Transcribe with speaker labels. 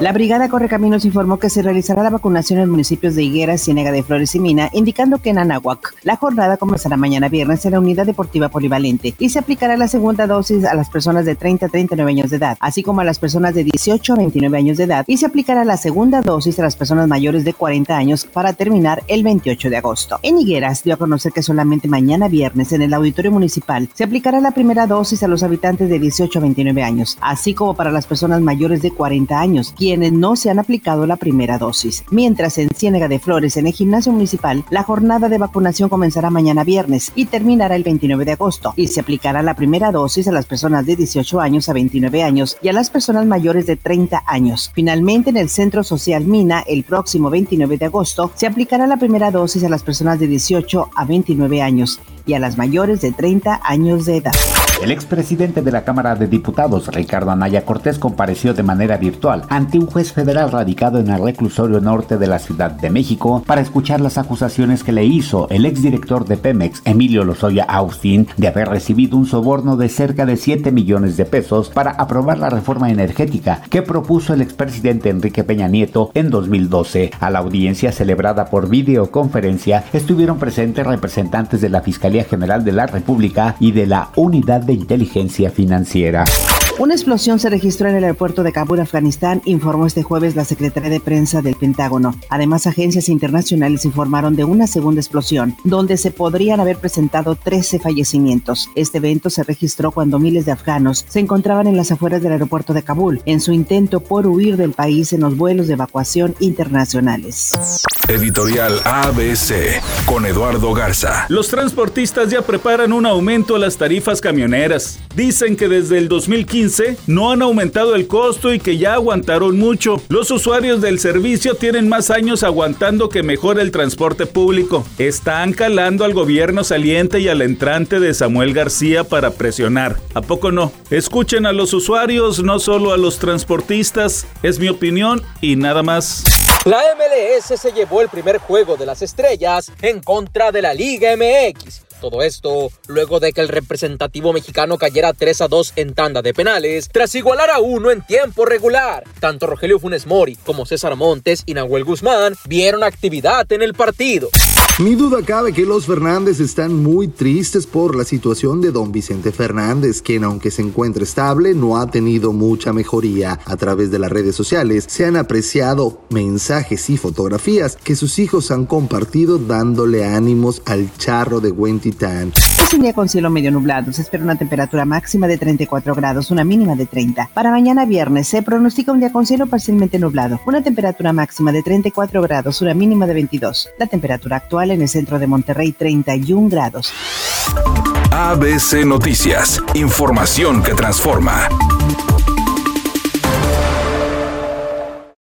Speaker 1: La Brigada Correcaminos informó que se realizará la vacunación en municipios de Higueras, Ciénega de Flores y Mina, indicando que en Anáhuac la jornada comenzará mañana viernes en la Unidad Deportiva Polivalente y se aplicará la segunda dosis a las personas de 30 a 39 años de edad, así como a las personas de 18 a 29 años de edad y se aplicará la segunda dosis a las personas mayores de 40 años para terminar el 28 de agosto. En Higueras dio a conocer que solamente mañana viernes en el Auditorio Municipal se aplicará la primera dosis a los habitantes de 18 a 29 años, así como para las personas mayores de 40 años, quienes no se han aplicado la primera dosis. Mientras en Ciénega de Flores, en el gimnasio municipal, la jornada de vacunación comenzará mañana viernes y terminará el 29 de agosto y se aplicará la primera dosis a las personas de 18 años a 29 años y a las personas mayores de 30 años. Finalmente, en el Centro Social Mina, el próximo 29 de agosto, se aplicará la primera dosis a las personas de 18 a 29 años y a las mayores de 30 años de edad.
Speaker 2: El expresidente de la Cámara de Diputados, Ricardo Anaya Cortés, compareció de manera virtual ante un juez federal radicado en el reclusorio norte de la Ciudad de México para escuchar las acusaciones que le hizo el exdirector de Pemex, Emilio Lozoya Austin, de haber recibido un soborno de cerca de 7 millones de pesos para aprobar la reforma energética que propuso el expresidente Enrique Peña Nieto en 2012. A la audiencia celebrada por videoconferencia estuvieron presentes representantes de la Fiscalía General de la República y de la Unidad de Inteligencia Financiera.
Speaker 1: Una explosión se registró en el aeropuerto de Kabul, Afganistán, informó este jueves la Secretaría de Prensa del Pentágono. Además, agencias internacionales informaron de una segunda explosión, donde se podrían haber presentado 13 fallecimientos. Este evento se registró cuando miles de afganos se encontraban en las afueras del aeropuerto de Kabul, en su intento por huir del país en los vuelos de evacuación internacionales.
Speaker 3: Editorial ABC con Eduardo Garza.
Speaker 4: Los transportistas ya preparan un aumento a las tarifas camioneras. Dicen que desde el 2015 no han aumentado el costo y que ya aguantaron mucho. Los usuarios del servicio tienen más años aguantando que mejore el transporte público. Están calando al gobierno saliente y al entrante de Samuel García para presionar. ¿A poco no? Escuchen a los usuarios, no solo a los transportistas. Es mi opinión y nada más.
Speaker 5: La MLS se llevó el primer juego de las estrellas en contra de la Liga MX. Todo esto luego de que el representativo mexicano cayera 3 a 2 en tanda de penales, tras igualar a uno en tiempo regular. Tanto Rogelio Funes Mori como César Montes y Nahuel Guzmán vieron actividad en el partido.
Speaker 6: Ni duda cabe que los Fernández están muy tristes por la situación de don Vicente Fernández, quien aunque se encuentra estable, no ha tenido mucha mejoría. A través de las redes sociales se han apreciado mensajes y fotografías que sus hijos han compartido dándole ánimos al charro de Huentitán.
Speaker 1: Es un día con cielo medio nublado. Se espera una temperatura máxima de 34 grados, una mínima de 30. Para mañana viernes se pronostica un día con cielo parcialmente nublado. Una temperatura máxima de 34 grados, una mínima de 22. La temperatura actual en el centro de Monterrey 31 grados.
Speaker 3: ABC Noticias. Información que transforma.